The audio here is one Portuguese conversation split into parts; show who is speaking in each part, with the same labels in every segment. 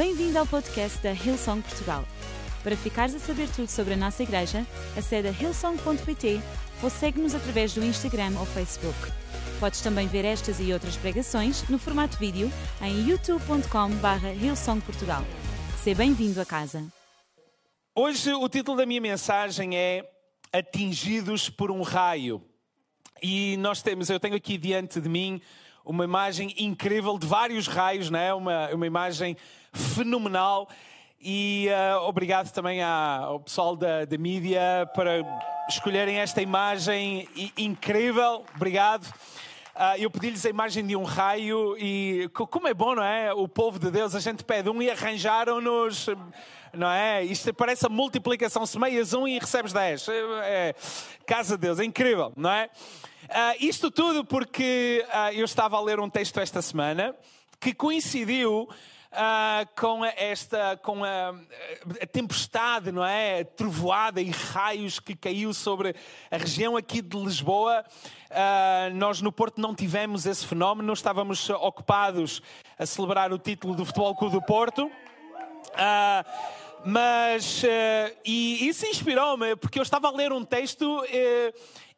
Speaker 1: Bem-vindo ao podcast da Hillsong Portugal. Para ficares a saber tudo sobre a nossa igreja, acede a hillsong.pt ou segue-nos através do Instagram ou Facebook. Podes também ver estas e outras pregações no formato vídeo em youtube.com.br hillsongportugal. Seja bem-vindo a casa.
Speaker 2: Hoje o título da minha mensagem é Atingidos por um raio. E nós temos, eu tenho aqui diante de mim uma imagem incrível de vários raios, não é? uma, uma imagem fenomenal. E uh, obrigado também ao pessoal da, da mídia para escolherem esta imagem incrível. Obrigado. Uh, eu pedi-lhes a imagem de um raio e como é bom, não é? O povo de Deus, a gente pede um e arranjaram-nos, não é? Isto parece a multiplicação, semeias um e recebes dez. É, é, casa de Deus, é incrível, não é? Uh, isto tudo porque uh, eu estava a ler um texto esta semana que coincidiu Uh, com esta, com a, a, tempestade, não é? A trovoada e raios que caiu sobre a região aqui de Lisboa. Uh, nós no Porto não tivemos esse fenómeno, estávamos ocupados a celebrar o título do Futebol Clube do Porto. Uh, mas, e isso inspirou-me, porque eu estava a ler um texto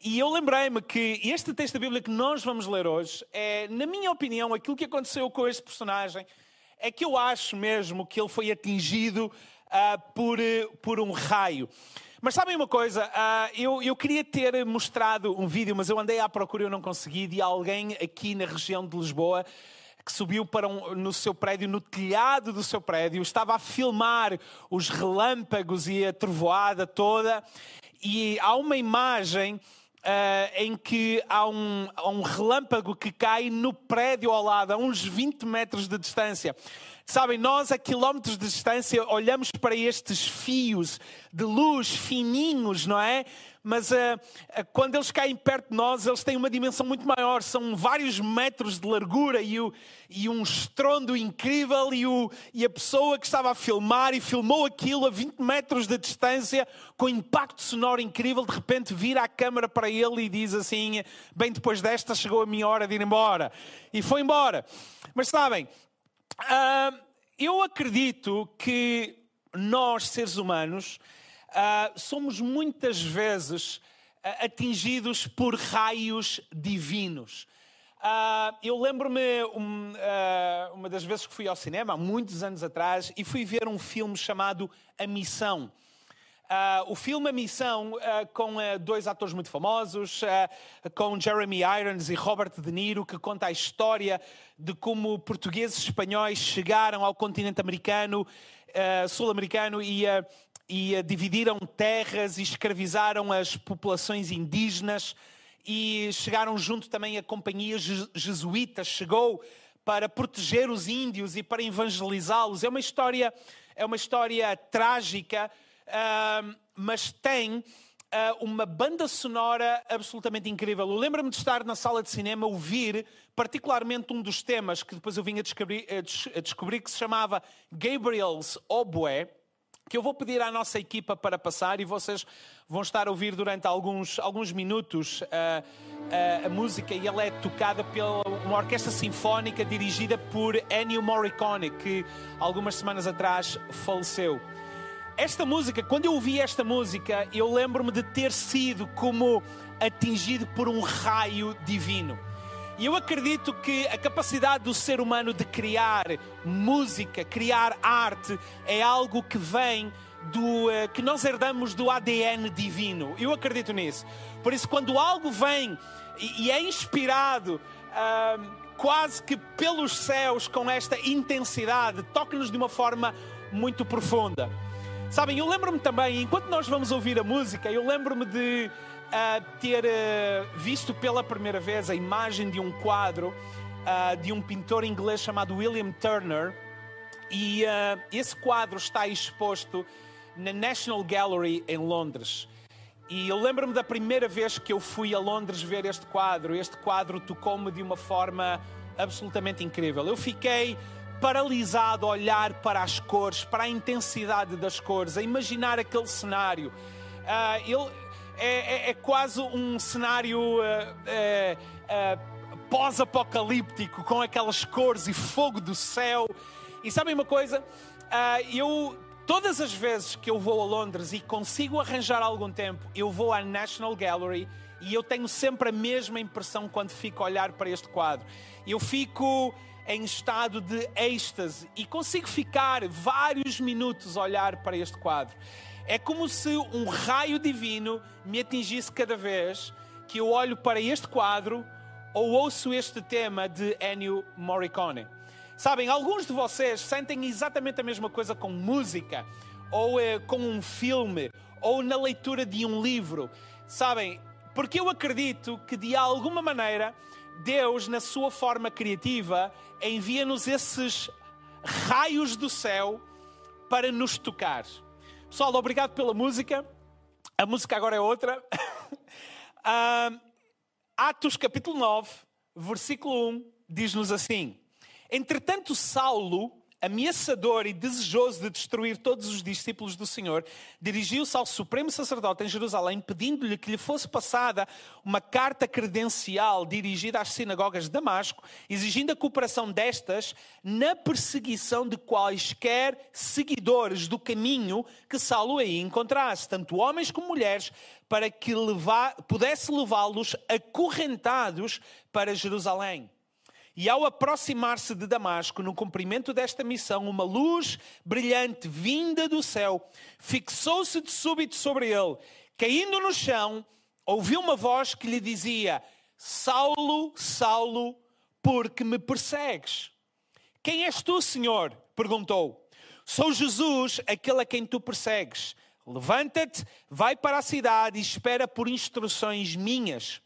Speaker 2: e eu lembrei-me que este texto da Bíblia que nós vamos ler hoje é, na minha opinião, aquilo que aconteceu com este personagem é que eu acho mesmo que ele foi atingido uh, por, uh, por um raio. Mas sabem uma coisa? Uh, eu, eu queria ter mostrado um vídeo, mas eu andei à procura e eu não consegui, de alguém aqui na região de Lisboa que subiu para um, no seu prédio, no telhado do seu prédio, estava a filmar os relâmpagos e a trovoada toda, e há uma imagem Uh, em que há um, há um relâmpago que cai no prédio ao lado, a uns 20 metros de distância. Sabem, nós a quilómetros de distância olhamos para estes fios de luz fininhos, não é? Mas uh, uh, quando eles caem perto de nós, eles têm uma dimensão muito maior. São vários metros de largura e, o, e um estrondo incrível. E, o, e a pessoa que estava a filmar e filmou aquilo a 20 metros de distância, com impacto sonoro incrível, de repente vira a câmera para ele e diz assim: Bem, depois desta chegou a minha hora de ir embora. E foi embora. Mas sabem, uh, eu acredito que nós, seres humanos, uh, somos muitas vezes uh, atingidos por raios divinos. Uh, eu lembro-me um, uma das vezes que fui ao cinema, há muitos anos atrás, e fui ver um filme chamado A Missão. Uh, o filme A Missão, uh, com uh, dois atores muito famosos, com Jeremy Irons e Robert De Niro, que conta a história de como portugueses e espanhóis chegaram ao continente americano, sul-americano e e dividiram terras e escravizaram as populações indígenas e chegaram junto também a companhia jesuíta, chegou para proteger os índios e para evangelizá-los. É uma história, é uma história trágica, mas tem uh, uma banda sonora absolutamente incrível. Eu lembro-me de estar na sala de cinema ouvir particularmente um dos temas que depois eu vim a descobrir, a descobrir que se chamava Gabriel's Oboe que eu vou pedir à nossa equipa para passar e vocês vão estar a ouvir durante alguns, alguns minutos uh, uh, a música e ela é tocada pela uma orquestra sinfónica dirigida por Ennio Morricone, que algumas semanas atrás faleceu. Esta música, quando eu ouvi esta música, eu lembro-me de ter sido como atingido por um raio divino. E eu acredito que a capacidade do ser humano de criar música, criar arte, é algo que vem do uh, que nós herdamos do ADN divino. Eu acredito nisso. Por isso, quando algo vem e, é inspirado uh, quase que pelos céus com esta intensidade, toca-nos de uma forma muito profunda. Sabem, eu lembro-me também, enquanto nós vamos ouvir a música, eu lembro-me de uh, ter uh, visto pela primeira vez a imagem de um quadro uh, de um pintor inglês chamado William Turner. E esse quadro está exposto na National Gallery em Londres. E eu lembro-me da primeira vez que eu fui a Londres ver este quadro. Este quadro tocou-me de uma forma absolutamente incrível. Eu fiquei paralisado a olhar para as cores, para a intensidade das cores, a imaginar aquele cenário. Uh, ele, é, é, é quase um cenário uh, uh, pós-apocalíptico, com aquelas cores e fogo do céu. E sabem uma coisa? Eu, todas as vezes que eu vou a Londres e consigo arranjar algum tempo, eu vou à National Gallery e eu tenho sempre a mesma impressão quando fico a olhar para este quadro. Eu fico em estado de êxtase e consigo ficar vários minutos a olhar para este quadro. É como se um raio divino me atingisse cada vez que eu olho para este quadro ou ouço este tema de Ennio Morricone. Sabem, alguns de vocês sentem exatamente a mesma coisa com música, ou eh, com um filme, ou na leitura de um livro. Sabem, porque eu acredito que de alguma maneira Deus, na sua forma criativa, envia-nos esses raios do céu para nos tocar. Pessoal, obrigado pela música. A música agora é outra. uh, Atos capítulo 9, versículo 1, diz-nos assim: Entretanto, Saulo ameaçador e desejoso de destruir todos os discípulos do Senhor, dirigiu-se ao supremo sacerdote em Jerusalém, pedindo-lhe que lhe fosse passada uma carta credencial dirigida às sinagogas de Damasco, exigindo a cooperação destas na perseguição de quaisquer seguidores do caminho que Saulo aí encontrasse, tanto homens como mulheres, para que levar, pudesse levá-los acorrentados para Jerusalém. E ao aproximar-se de Damasco, no cumprimento desta missão, uma luz brilhante vinda do céu fixou-se de súbito sobre ele. Caindo no chão, ouviu uma voz que lhe dizia: Saulo, Saulo, por que me persegues? Quem és tu, Senhor? perguntou. Sou Jesus, aquele a quem tu persegues. Levanta-te, vai para a cidade e espera por instruções minhas.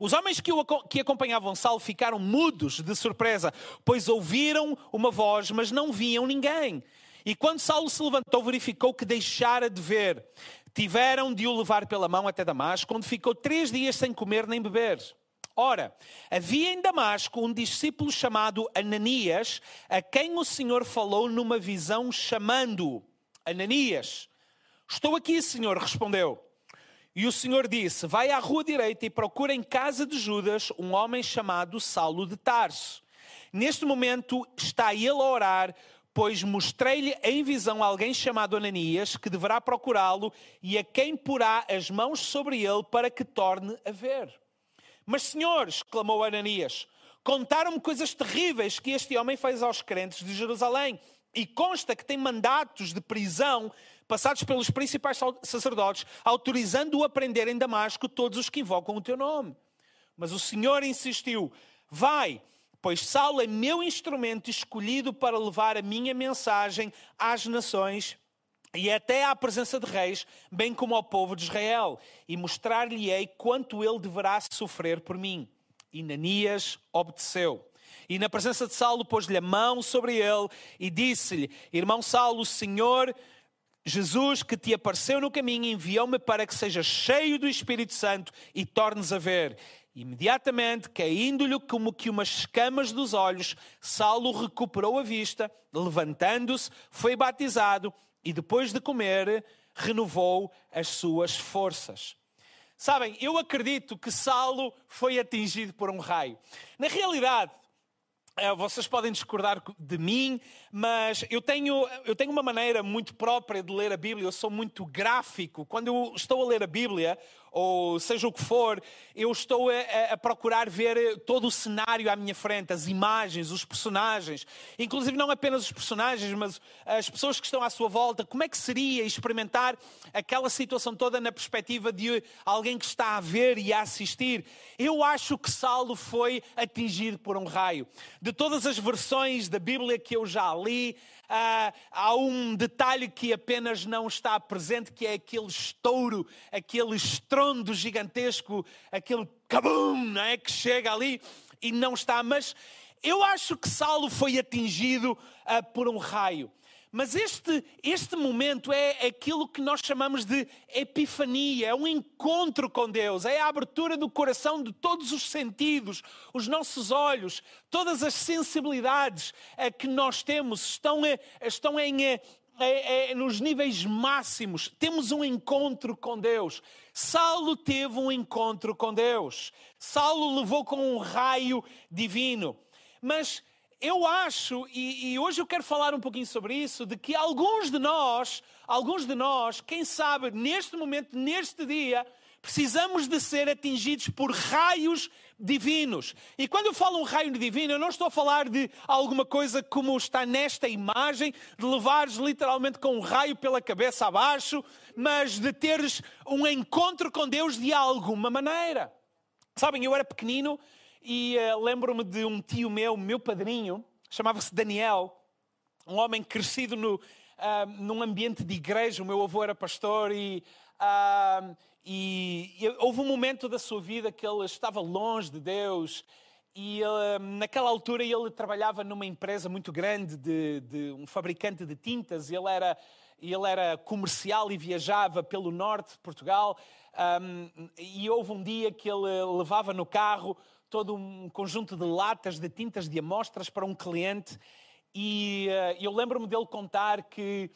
Speaker 2: Os homens que, o, que acompanhavam Saulo ficaram mudos de surpresa, pois ouviram uma voz, mas não viam ninguém. E quando Saulo se levantou, verificou que deixara de ver. Tiveram de o levar pela mão até Damasco, onde ficou três dias sem comer nem beber. Ora, havia em Damasco um discípulo chamado Ananias, a quem o Senhor falou numa visão, chamando-o. Ananias. Estou aqui, Senhor, respondeu. E o Senhor disse: Vai à rua direita e procura em casa de Judas um homem chamado Saulo de Tarso. Neste momento está ele a orar, pois mostrei-lhe em visão alguém chamado Ananias, que deverá procurá-lo e a quem porá as mãos sobre ele para que torne a ver. Mas, Senhor, exclamou Ananias, contaram-me coisas terríveis que este homem fez aos crentes de Jerusalém. E consta que tem mandatos de prisão passados pelos principais sacerdotes, autorizando-o a prender em Damasco todos os que invocam o teu nome. Mas o Senhor insistiu: Vai, pois Saulo é meu instrumento escolhido para levar a minha mensagem às nações e até à presença de reis, bem como ao povo de Israel, e mostrar-lhe-ei quanto ele deverá sofrer por mim. E Nanias obedeceu. E na presença de Saulo pôs-lhe a mão sobre ele e disse-lhe: Irmão Saulo, o Senhor Jesus, que te apareceu no caminho, enviou-me para que sejas cheio do Espírito Santo e tornes a ver. Imediatamente, caindo-lhe como que umas escamas dos olhos, Saulo recuperou a vista, levantando-se, foi batizado e, depois de comer, renovou as suas forças. Sabem, eu acredito que Saulo foi atingido por um raio. Na realidade, vocês podem discordar de mim, mas eu tenho, eu tenho uma maneira muito própria de ler a Bíblia, eu sou muito gráfico. Quando eu estou a ler a Bíblia, ou seja o que for, eu estou a, a, procurar ver todo o cenário à minha frente, as imagens, os personagens, inclusive não apenas os personagens, mas as pessoas que estão à sua volta. Como é que seria experimentar aquela situação toda na perspectiva de alguém que está a ver e a assistir? Eu acho que Saulo foi atingido por um raio. De todas as versões da Bíblia que eu já li, ah, há um detalhe que apenas não está presente, que é aquele estouro, aquele estrondo gigantesco, aquele cabum, não é? Que chega ali e não está. Mas eu acho que Saulo foi atingido ah, por um raio. Mas este, este momento é aquilo que nós chamamos de epifania, é um encontro com Deus, é a abertura do coração de todos os sentidos, os nossos olhos, todas as sensibilidades eh, que nós temos estão, eh, estão em, é, é, nos níveis máximos. Temos um encontro com Deus. Saulo teve um encontro com Deus. Saulo levou com um raio divino. Mas eu acho, e, e, hoje eu quero falar um pouquinho sobre isso, de que alguns de nós, alguns de nós, quem sabe, neste momento, neste dia, precisamos de ser atingidos por raios divinos. E quando eu falo um raio divino, eu não estou a falar de alguma coisa como está nesta imagem, de levares literalmente com um raio pela cabeça abaixo, mas de teres um encontro com Deus de alguma maneira. Sabem, eu era pequenino e uh, lembro-me de um tio meu, meu padrinho, chamava-se Daniel, um homem crescido no, uh, num ambiente de igreja. O meu avô era pastor e uh, e, e, houve um momento da sua vida que ele estava longe de Deus e ele, naquela altura ele trabalhava numa empresa muito grande de, de um fabricante de tintas. Ele era ele era comercial e viajava pelo norte de Portugal. Um, e houve um dia que ele levava no carro todo um conjunto de latas de tintas de amostras para um cliente. E uh, eu lembro-me dele contar que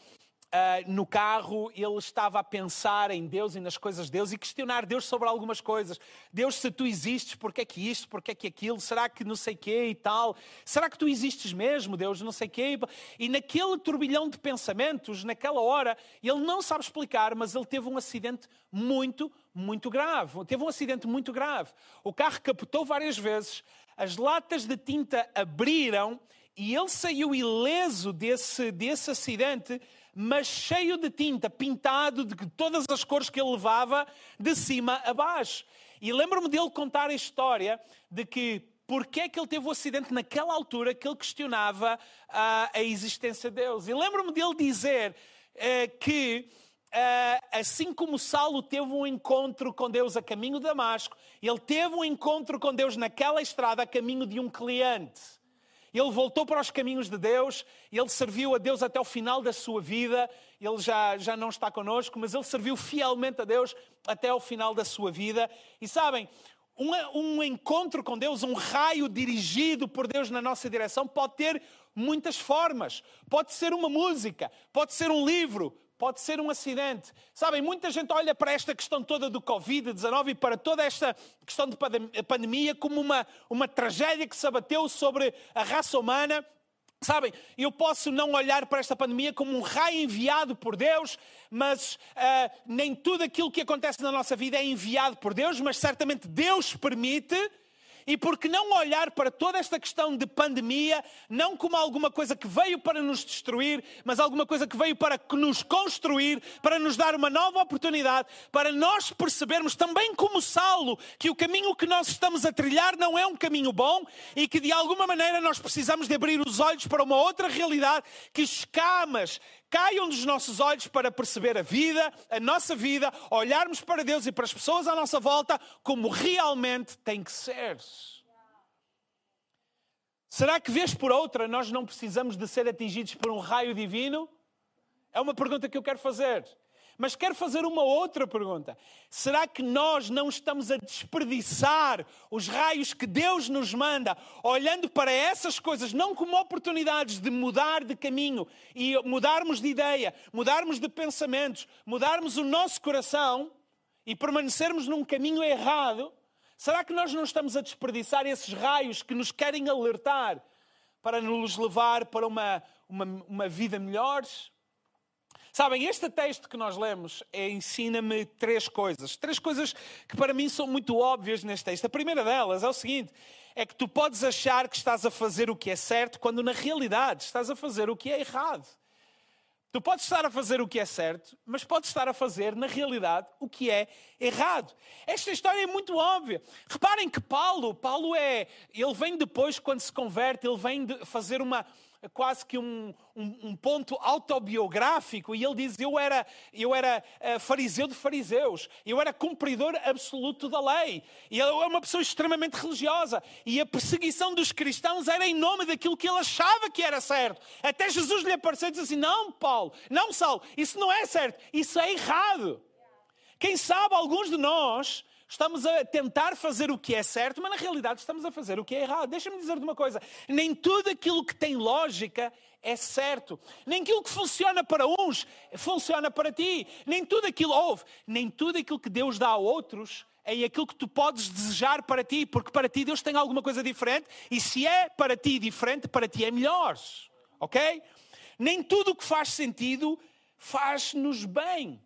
Speaker 2: Uh, no carro, ele estava a pensar em Deus e nas coisas de Deus e questionar Deus sobre algumas coisas. Deus, se tu existes, porquê é que isto, porquê é que aquilo? Será que não sei quê e tal? Será que tu existes mesmo, Deus, não sei quê? E naquele turbilhão de pensamentos, naquela hora, ele não sabe explicar, mas ele teve um acidente muito, muito grave. Teve um acidente muito grave. O carro capotou várias vezes, as latas de tinta abriram e ele saiu ileso desse, desse acidente mas cheio de tinta, pintado de todas as cores que ele levava, de cima a baixo. E lembro-me dele contar a história de que porque é que ele teve o acidente naquela altura que ele questionava uh, a existência de Deus. E lembro-me dele dizer uh, que, uh, assim como Saulo teve um encontro com Deus a caminho de Damasco, ele teve um encontro com Deus naquela estrada a caminho de um cliente. Ele voltou para os caminhos de Deus, ele serviu a Deus até o final da sua vida. Ele já, já não está conosco, mas ele serviu fielmente a Deus até o final da sua vida. E sabem, um, um encontro com Deus, um raio dirigido por Deus na nossa direção, pode ter muitas formas. Pode ser uma música, pode ser um livro, pode ser um acidente. Sabem, muita gente olha para esta questão toda do Covid-19 e para toda esta questão de pandemia como uma, uma tragédia que se abateu sobre a raça humana. Sabem, eu posso não olhar para esta pandemia como um raio enviado por Deus, mas uh, nem tudo aquilo que acontece na nossa vida é enviado por Deus, mas certamente Deus permite e por que não olhar para toda esta questão de pandemia, não como alguma coisa que veio para nos destruir, mas alguma coisa que veio para nos construir, para nos dar uma nova oportunidade, para nós percebermos também como Saulo que o caminho que nós estamos a trilhar não é um caminho bom e que de alguma maneira nós precisamos de abrir os olhos para uma outra realidade, que escamas, caiam dos nossos olhos para perceber a vida, a nossa vida, olharmos para Deus e para as pessoas à nossa volta como realmente tem que ser. Será que, vez por outra, nós não precisamos de ser atingidos por um raio divino? É uma pergunta que eu quero fazer. Mas quero fazer uma outra pergunta. Será que nós não estamos a desperdiçar os raios que Deus nos manda, olhando para essas coisas não como oportunidades de mudar de caminho e mudarmos de ideia, mudarmos de pensamentos, mudarmos o nosso coração e permanecermos num caminho errado? Será que nós não estamos a desperdiçar esses raios que nos querem alertar para nos levar para uma, uma, uma vida melhor? Sabem, este texto que nós lemos é, ensina-me três coisas. Três coisas que para mim são muito óbvias neste texto. A primeira delas é o seguinte: é que tu podes achar que estás a fazer o que é certo, quando na realidade estás a fazer o que é errado. Tu podes estar a fazer o que é certo, mas podes estar a fazer, na realidade, o que é errado. Esta história é muito óbvia. Reparem que Paulo, Paulo é, ele vem depois, quando se converte, ele vem fazer uma, quase que um, um, um, ponto autobiográfico, e ele diz: Eu era, eu era uh, fariseu de fariseus, eu era cumpridor absoluto da lei, e ele é uma pessoa extremamente religiosa, e a perseguição dos cristãos era em nome daquilo que ele achava que era certo. Até Jesus lhe apareceu e disse assim: Não, Paulo, não, Saulo, isso não é certo, isso é errado. Quem sabe alguns de nós Estamos a tentar fazer o que é certo, mas na realidade estamos a fazer o que é errado. Deixa-me dizer-te uma coisa: nem tudo aquilo que tem lógica é certo. Nem aquilo que funciona para uns funciona para ti. Nem tudo aquilo ouve. Nem tudo aquilo que Deus dá a outros em aquilo que tu podes desejar para ti, porque para ti Deus tem alguma coisa diferente e se é para ti diferente, para ti é melhor. Ok? Nem tudo o que faz sentido faz-nos bem.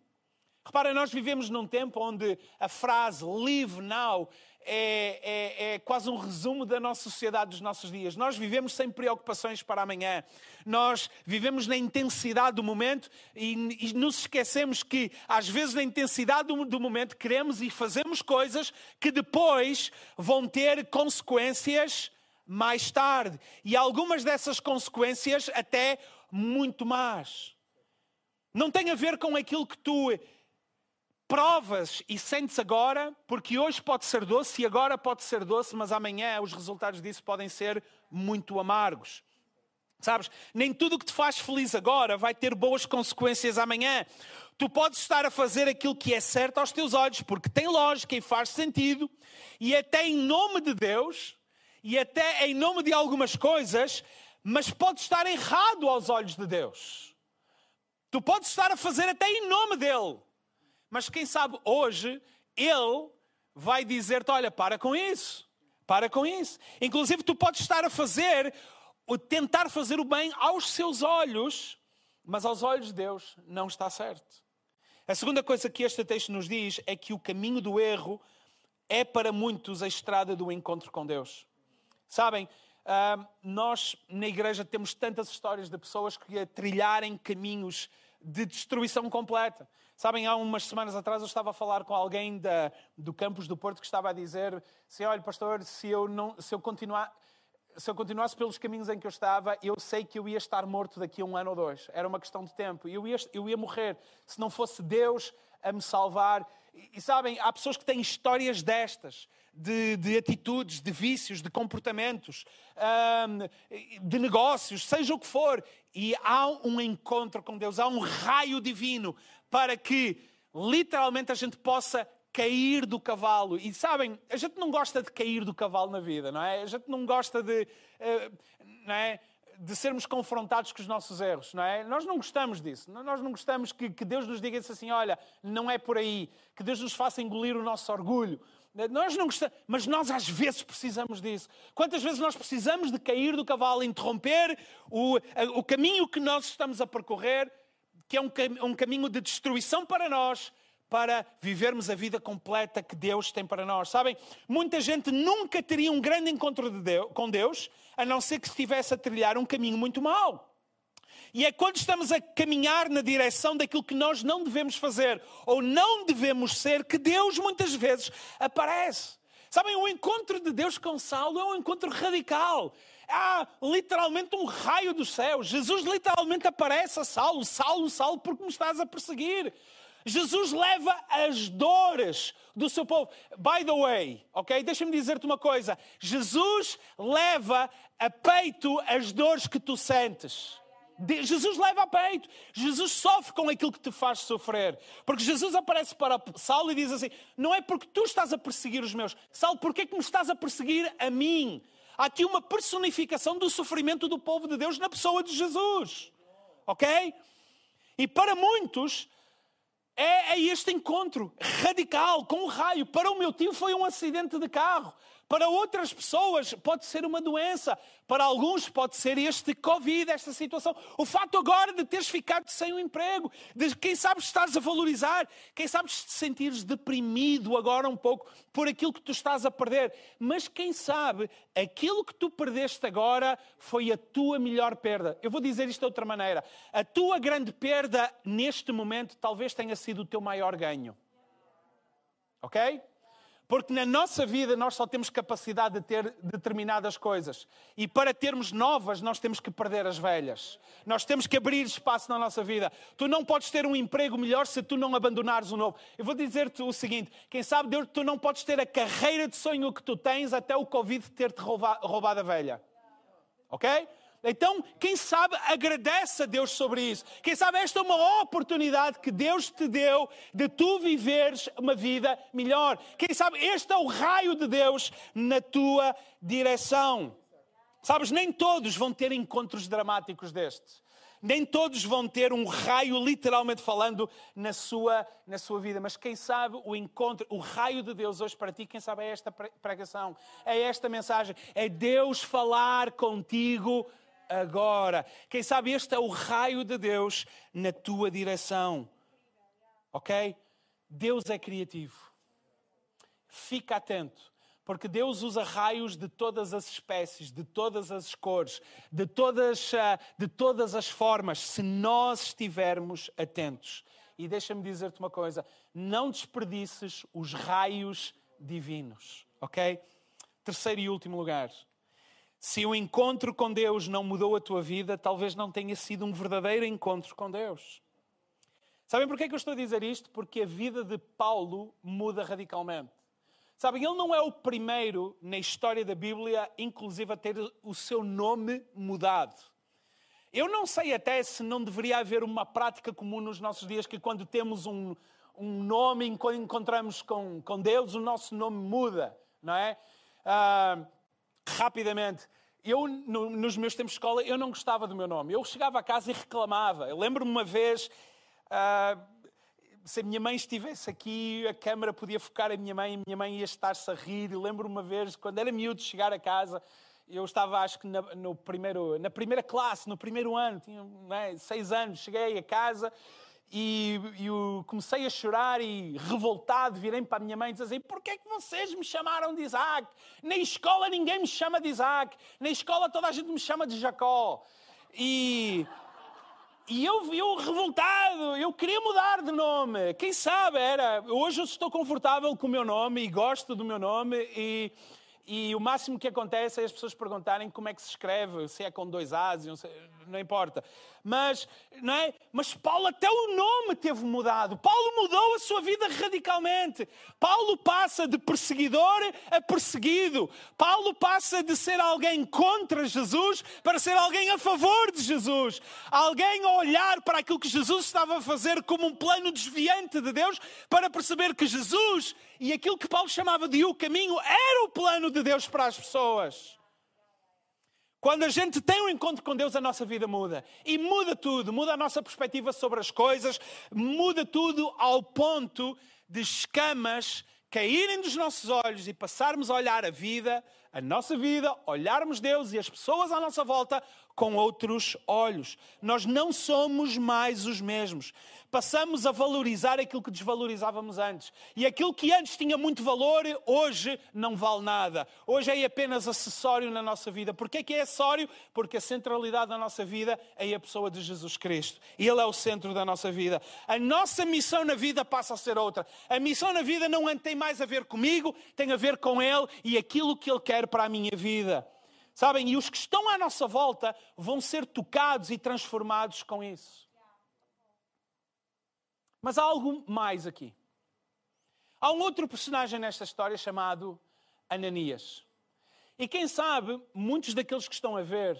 Speaker 2: Repara, nós vivemos num tempo onde a frase live now é, é, é, quase um resumo da nossa sociedade dos nossos dias. Nós vivemos sem preocupações para amanhã. Nós vivemos na intensidade do momento e, e nos esquecemos que, às vezes, na intensidade do, do momento, queremos e fazemos coisas que depois vão ter consequências mais tarde. E algumas dessas consequências até muito más. Não tem a ver com aquilo que tu provas e sentes agora, porque hoje pode ser doce e agora pode ser doce, mas amanhã os resultados disso podem ser muito amargos. Sabes, nem tudo o que te faz feliz agora vai ter boas consequências amanhã. Tu podes estar a fazer aquilo que é certo aos teus olhos, porque tem lógica e faz sentido, e até em nome de Deus, e até em nome de algumas coisas, mas pode estar errado aos olhos de Deus. Tu podes estar a fazer até em nome dele, mas quem sabe hoje ele vai dizer-te: olha, para com isso, para com isso. Inclusive, tu podes estar a fazer, tentar fazer o bem aos seus olhos, mas aos olhos de Deus não está certo. A segunda coisa que este texto nos diz é que o caminho do erro é para muitos a estrada do encontro com Deus. Sabem, ah, nós na igreja temos tantas histórias de pessoas que trilharem caminhos de destruição completa. Sabem, há umas semanas atrás eu estava a falar com alguém da, do campus do Porto que estava a dizer: se olha, pastor, se eu, não, se eu continuar se eu continuasse pelos caminhos em que eu estava, eu sei que eu ia estar morto daqui a um ano ou dois. Era uma questão de tempo. Eu ia, eu ia morrer se não fosse Deus a me salvar. E, e sabem, há pessoas que têm histórias destas, de, de atitudes, de vícios, de comportamentos, de negócios, seja o que for. E há um encontro com Deus, há um raio divino para que literalmente a gente possa cair do cavalo. E sabem, a gente não gosta de cair do cavalo na vida, não é? A gente não gosta de, uh, não é? de sermos confrontados com os nossos erros, não é? Nós não gostamos disso. Nós não gostamos que, que Deus nos diga assim: olha, não é por aí. Que Deus nos faça engolir o nosso orgulho. Nós não gostamos, mas nós às vezes precisamos disso. Quantas vezes nós precisamos de cair do cavalo, interromper o, o caminho que nós estamos a percorrer, que é um, um caminho de destruição para nós, para vivermos a vida completa que Deus tem para nós. Sabem, muita gente nunca teria um grande encontro de Deus, com Deus, a não ser que estivesse a trilhar um caminho muito mau. E é quando estamos a caminhar na direção daquilo que nós não devemos fazer ou não devemos ser que Deus muitas vezes aparece. Sabem, o encontro de Deus com Saulo é um encontro radical. Há literalmente um raio do céu. Jesus literalmente aparece a Saulo: Saulo, Saulo, porque me estás a perseguir? Jesus leva as dores do seu povo. By the way, ok? Deixa-me dizer-te uma coisa: Jesus leva a peito as dores que tu sentes. Jesus leva a peito. Jesus sofre com aquilo que te faz sofrer. Porque Jesus aparece para Saulo e diz assim: Não é porque tu estás a perseguir os meus. Saulo, porquê é que me estás a perseguir a mim? Há aqui uma personificação do sofrimento do povo de Deus na pessoa de Jesus. Ok? E para muitos, é, é este encontro radical com um raio. Para o meu tio foi um acidente de carro. Para outras pessoas pode ser uma doença, para alguns pode ser este Covid, esta situação. O fato agora de teres ficado sem um emprego, de quem sabe estás a valorizar, quem sabe te sentires deprimido agora um pouco por aquilo que tu estás a perder. Mas quem sabe aquilo que tu perdeste agora foi a tua melhor perda. Eu vou dizer isto de outra maneira. A tua grande perda neste momento talvez tenha sido o teu maior ganho. Ok? Porque na nossa vida nós só temos capacidade de ter determinadas coisas. E para termos novas, nós temos que perder as velhas. Nós temos que abrir espaço na nossa vida. Tu não podes ter um emprego melhor se tu não abandonares o novo. Eu vou dizer-te o seguinte: quem sabe Deus, tu não podes ter a carreira de sonho que tu tens até o Covid ter-te roubado a velha. Ok? Então, quem sabe agradece a Deus sobre isso. Quem sabe esta é uma oportunidade que Deus te deu de tu viveres uma vida melhor. Quem sabe este é o raio de Deus na tua direção. Sabes, nem todos vão ter encontros dramáticos destes. Nem todos vão ter um raio, literalmente falando, na sua, na sua vida. Mas quem sabe o encontro, o raio de Deus hoje para ti, quem sabe é esta pregação, é esta mensagem. É Deus falar contigo agora. Quem sabe este é o raio de Deus na tua direção. Ok? Deus é criativo. Fica atento porque Deus usa raios de todas as espécies, de todas as cores, de todas, ah, de todas as formas, se nós estivermos atentos. E deixa-me dizer-te uma coisa: não desperdices os raios divinos, ok? Terceiro e último lugar. Se o encontro com Deus não mudou a tua vida, talvez não tenha sido um verdadeiro encontro com Deus. Sabem porquê que eu estou a dizer isto? Porque a vida de Paulo muda radicalmente. Sabem, ele não é o primeiro na história da Bíblia, inclusive, a ter o seu nome mudado. Eu não sei até se não deveria haver uma prática comum nos nossos dias que quando temos um, um nome, encontramos com, com Deus, o nosso nome muda, não é? Ah, rapidamente. Eu, no, nos meus tempos de escola, eu não gostava do meu nome. Eu chegava a casa e reclamava. Eu lembro-me uma vez... Ah, se a minha mãe estivesse aqui, a câmara podia focar a minha mãe, a minha mãe ia estar-se a rir. Lembro uma vez, quando era miúdo, chegar a casa, eu estava, acho que na, no primeiro, na primeira classe, no primeiro ano, tinha é, seis anos, cheguei a casa e, eu comecei a chorar e revoltado, virei para a minha mãe e disse assim, porquê é que vocês me chamaram de Isaac? Na escola ninguém me chama de Isaac, na escola toda a gente me chama de Jacó. E e eu, eu revoltado, eu queria mudar de nome. Quem sabe era. Hoje eu estou confortável com o meu nome e gosto do meu nome e e o máximo que acontece é as pessoas perguntarem como é que se escreve, se é com dois As, não importa. Mas, não é? Mas Paulo até o nome teve mudado. Paulo mudou a sua vida radicalmente. Paulo passa de perseguidor a perseguido. Paulo passa de ser alguém contra Jesus para ser alguém a favor de Jesus. Alguém a olhar para aquilo que Jesus estava a fazer como um plano desviante de Deus para perceber que Jesus e aquilo que Paulo chamava de o caminho era o plano de Deus para as pessoas. Quando a gente tem um encontro com Deus, a nossa vida muda. E muda tudo. Muda a nossa perspectiva sobre as coisas, muda tudo ao ponto de escamas caírem dos nossos olhos e passarmos a olhar a vida, a nossa vida, olharmos Deus e as pessoas à nossa volta com outros olhos. Nós não somos mais os mesmos. Passamos a valorizar aquilo que desvalorizávamos antes. E aquilo que antes tinha muito valor, hoje não vale nada. Hoje é apenas acessório na nossa vida. Porquê que é acessório? Porque a centralidade da nossa vida é a pessoa de Jesus Cristo. Ele é o centro da nossa vida. A nossa missão na vida passa a ser outra. A missão na vida não tem mais a ver comigo, tem a ver com Ele e aquilo que Ele quer para a minha vida. Sabem? E os que estão à nossa volta vão ser tocados e transformados com isso. Mas há algo mais aqui. Há um outro personagem nesta história chamado Ananias. E quem sabe, muitos daqueles que estão a ver,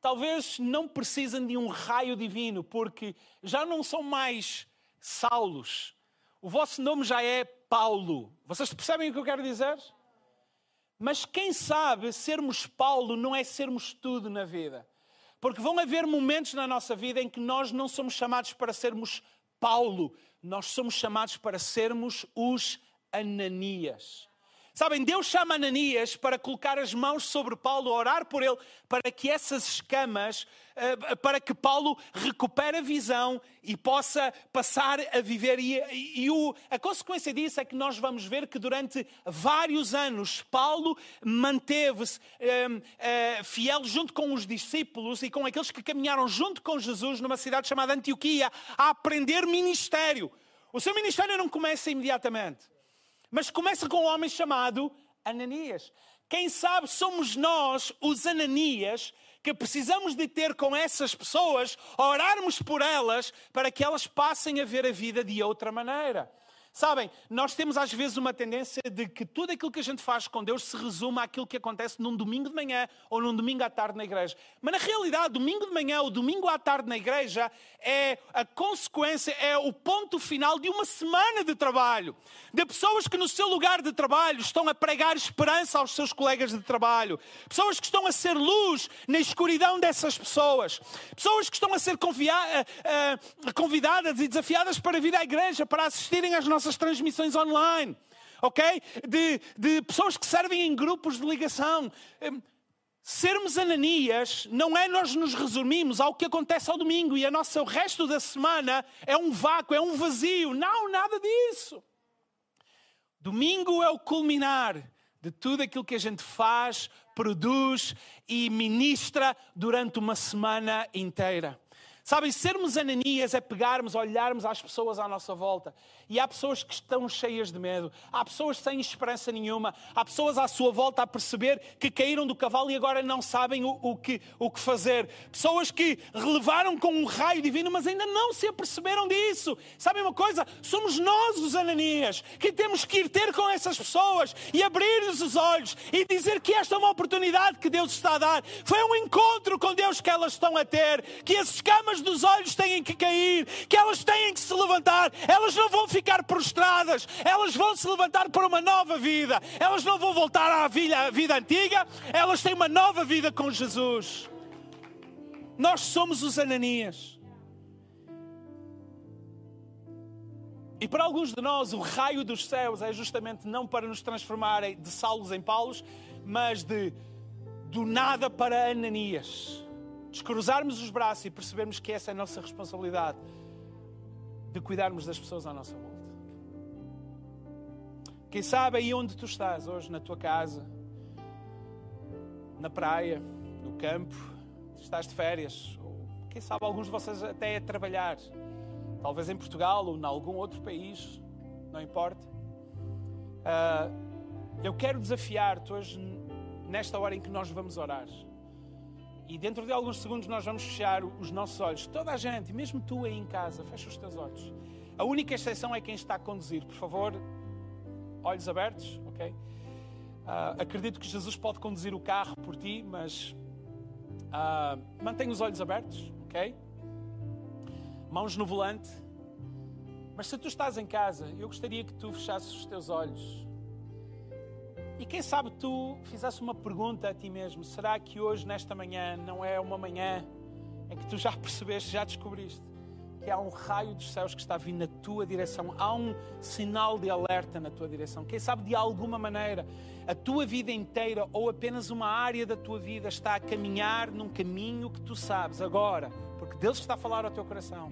Speaker 2: talvez não precisem de um raio divino, porque já não são mais Saulos. O vosso nome já é Paulo. Vocês percebem o que eu quero dizer? Mas quem sabe sermos Paulo não é sermos tudo na vida. Porque vão haver momentos na nossa vida em que nós não somos chamados para sermos Paulo, nós somos chamados para sermos os Ananias. Sabem, Deus chama Ananias para colocar as mãos sobre Paulo, orar por ele, para que essas escamas, eh, para que Paulo recupere a visão e possa passar a viver. E, e o, a consequência disso é que nós vamos ver que durante vários anos Paulo manteve-se um, uh, fiel junto com os discípulos e com aqueles que caminharam junto com Jesus numa cidade chamada Antioquia a aprender ministério. O seu ministério não começa imediatamente. Mas começa com um homem chamado Ananias. Quem sabe somos nós, os Ananias, que precisamos de ter com essas pessoas, orarmos por elas, para que elas passem a ver a vida de outra maneira. Sabem, nós temos às vezes uma tendência de que tudo aquilo que a gente faz com Deus se resume àquilo que acontece num domingo de manhã ou num domingo à tarde na igreja. Mas na realidade, domingo de manhã ou domingo à tarde na igreja é a consequência, é o ponto final de uma semana de trabalho. De pessoas que no seu lugar de trabalho estão a pregar esperança aos seus colegas de trabalho. Pessoas que estão a ser luz na escuridão dessas pessoas. Pessoas que estão a ser eh, eh, convidadas e desafiadas para vir à igreja, para assistirem às nossas nossas transmissões online, ok? De, de pessoas que servem em grupos de ligação. Hum, sermos Ananias não é nós nos resumirmos ao que acontece ao domingo e a nossa, o resto da semana é um vácuo, é um vazio. Não, nada disso. Domingo é o culminar de tudo aquilo que a gente faz, produz e ministra durante uma semana inteira. Sabem, sermos Ananias é pegarmos, olharmos às pessoas à nossa volta. E há pessoas que estão cheias de medo, há pessoas sem esperança nenhuma, há pessoas à sua volta a perceber que caíram do cavalo e agora não sabem o, o, que, o que fazer. Pessoas que relevaram com um raio divino, mas ainda não se aperceberam disso. Sabem uma coisa? Somos nós os Ananias que temos que ir ter com essas pessoas e abrir-lhes os olhos e dizer que esta é uma oportunidade que Deus está a dar. Foi um encontro com Deus que elas estão a ter, que as escamas dos olhos têm que cair, que elas têm que se levantar, elas não vão ficar prostradas, elas vão se levantar para uma nova vida, elas não vão voltar à vida, à vida antiga, elas têm uma nova vida com Jesus. Nós somos os Ananias. E para alguns de nós, o raio dos céus é justamente não para nos transformarem de Saulos em Paulos, mas de do nada para Ananias descruzarmos os braços e percebermos que essa é a nossa responsabilidade de cuidarmos das pessoas à nossa volta. Quem sabe aí onde tu estás hoje, na tua casa, na praia, no campo, estás de férias, ou quem sabe alguns de vocês até a trabalhar, talvez em Portugal ou em algum outro país, não importa. Uh, eu quero desafiar-te hoje, nesta hora em que nós vamos orar. E dentro de alguns segundos nós vamos fechar os nossos olhos. Toda a gente, mesmo tu aí em casa, fecha os teus olhos. A única exceção é quem está a conduzir. Por favor, olhos abertos, ok? Uh, acredito que Jesus pode conduzir o carro por ti, mas uh, mantenha os olhos abertos, ok? Mãos no volante. Mas se tu estás em casa, eu gostaria que tu fechasses os teus olhos e quem sabe tu fizesse uma pergunta a ti mesmo: será que hoje, nesta manhã, não é uma manhã em que tu já percebeste, já descobriste que há um raio dos céus que está vindo na tua direção, há um sinal de alerta na tua direção? Quem sabe de alguma maneira a tua vida inteira ou apenas uma área da tua vida está a caminhar num caminho que tu sabes agora, porque Deus está a falar ao teu coração,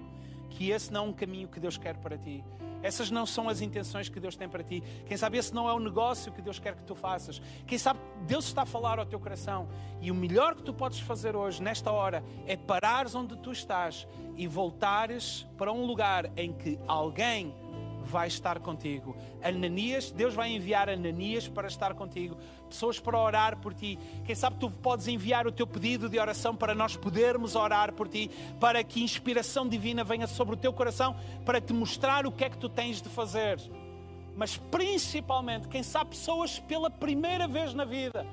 Speaker 2: que esse não é um caminho que Deus quer para ti. Essas não são as intenções que Deus tem para ti. Quem sabe esse não é o negócio que Deus quer que tu faças. Quem sabe Deus está a falar ao teu coração. E o melhor que tu podes fazer hoje, nesta hora, é parares onde tu estás e voltares para um lugar em que alguém vai estar contigo. Ananias, Deus vai enviar Ananias para estar contigo, pessoas para orar por ti. Quem sabe tu podes enviar o teu pedido de oração para nós podermos orar por ti, para que inspiração divina venha sobre o teu coração, para te mostrar o que é que tu tens de fazer. Mas principalmente, quem sabe pessoas pela primeira vez na vida.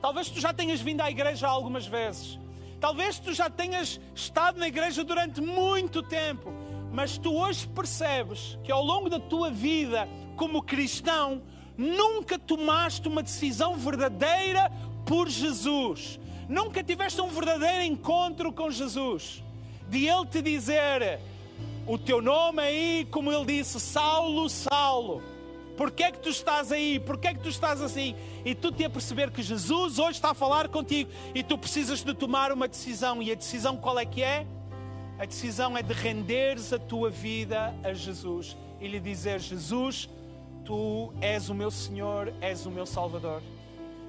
Speaker 2: Talvez tu já tenhas vindo à igreja algumas vezes. Talvez tu já tenhas estado na igreja durante muito tempo mas tu hoje percebes que ao longo da tua vida como cristão, nunca tomaste uma decisão verdadeira por Jesus. Nunca tiveste um verdadeiro encontro com Jesus. De Ele te dizer o teu nome aí, como Ele disse, Saulo, Saulo. Porquê é que tu estás aí? Porquê é que tu estás assim? E tu te a perceber que Jesus hoje está a falar contigo e tu precisas de tomar uma decisão. E a decisão qual é que é? A decisão é de renderes a tua vida a Jesus e lhe dizer: Jesus, tu és o meu Senhor, és o meu Salvador.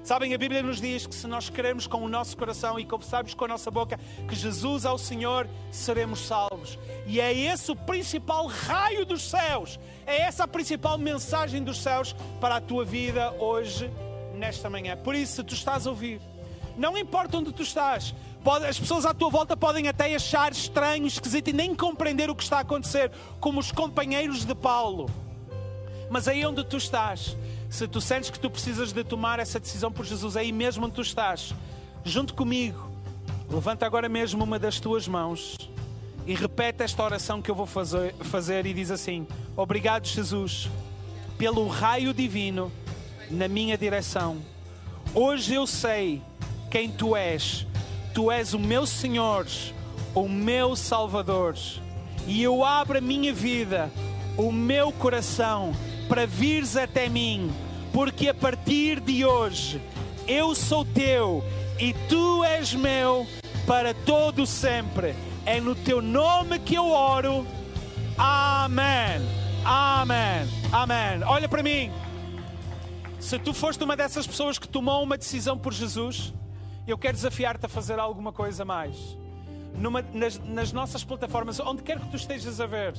Speaker 2: Sabem, a Bíblia nos diz que se nós queremos com o nosso coração e confessarmos com a nossa boca que Jesus é o Senhor, seremos salvos. E é esse o principal raio dos céus, é essa a principal mensagem dos céus para a tua vida hoje, nesta manhã. Por isso, se tu estás a ouvir, não importa onde tu estás, as pessoas à tua volta podem até achar estranho, esquisito e nem compreender o que está a acontecer, como os companheiros de Paulo. Mas aí onde tu estás, se tu sentes que tu precisas de tomar essa decisão por Jesus, aí mesmo onde tu estás, junto comigo, levanta agora mesmo uma das tuas mãos e repete esta oração que eu vou fazer, fazer e diz assim: Obrigado, Jesus, pelo raio divino na minha direção. Hoje eu sei quem tu és. Tu és o meu Senhor, o meu Salvador. E eu abro a minha vida, o meu coração, para vires até mim, porque a partir de hoje eu sou teu e tu és meu para todo sempre. É no teu nome que eu oro. Amém. Amém. Amém. Olha para mim. Se tu foste uma dessas pessoas que tomou uma decisão por Jesus, eu quero desafiar-te a fazer alguma coisa mais. Numa, nas, nas, nossas plataformas, onde quer que tu estejas a ver,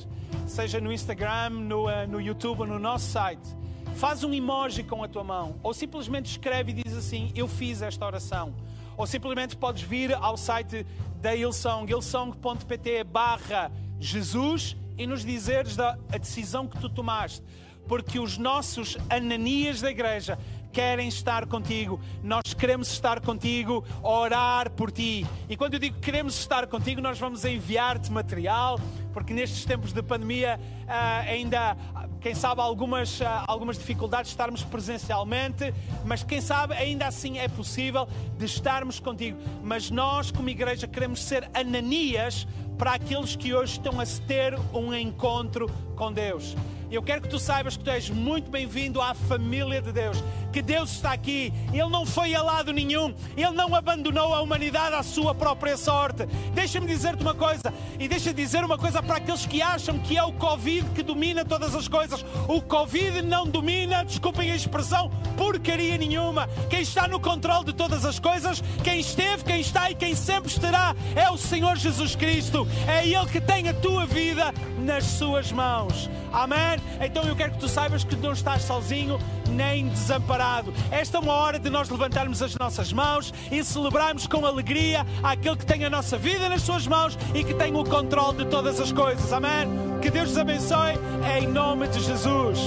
Speaker 2: seja no Instagram, no, uh, no YouTube ou no nosso site, faz um emoji com a tua mão, ou simplesmente escreve e diz assim: Eu fiz esta oração. Ou simplesmente podes vir ao site da Hillsong, hillsong.pt barra Jesus e nos dizeres da a decisão que tu tomaste porque os nossos Ananias da igreja querem estar contigo, nós queremos estar contigo, orar por ti. E quando eu digo que queremos estar contigo, nós vamos enviar-te material, porque nestes tempos de pandemia uh, ainda, quem sabe, algumas, uh, algumas dificuldades de estarmos presencialmente, mas quem sabe ainda assim é possível de estarmos contigo. Mas nós, como igreja, queremos ser Ananias para aqueles que hoje estão a ter um encontro com Deus. Eu quero que tu saibas que tu és muito bem-vindo à família de Deus, que Deus está aqui, Ele não foi a lado nenhum, Ele não abandonou a humanidade à sua própria sorte. Deixa-me dizer-te uma coisa, e deixa me dizer uma coisa para aqueles que acham que é o Covid que domina todas as coisas. O Covid não domina, desculpem a expressão, porcaria nenhuma. Quem está no controle de todas as coisas, quem esteve, quem está e quem sempre estará, é o Senhor Jesus Cristo. É Ele que tem a tua vida nas suas mãos. Amém? Então eu quero que tu saibas que não estás sozinho nem desamparado. Esta é uma hora de nós levantarmos as nossas mãos e celebrarmos com alegria aquele que tem a nossa vida nas suas mãos e que tem o controle de todas as coisas. Amém? Que Deus os abençoe em nome de Jesus.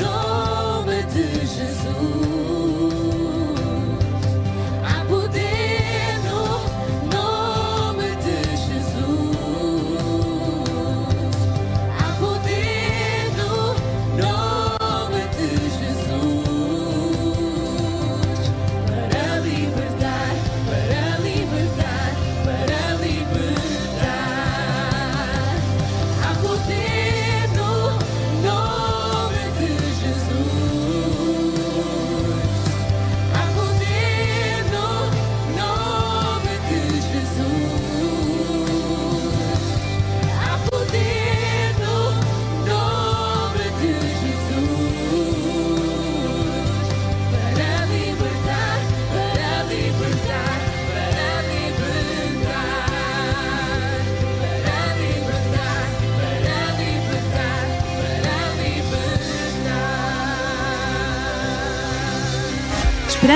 Speaker 3: Nome de Jesus.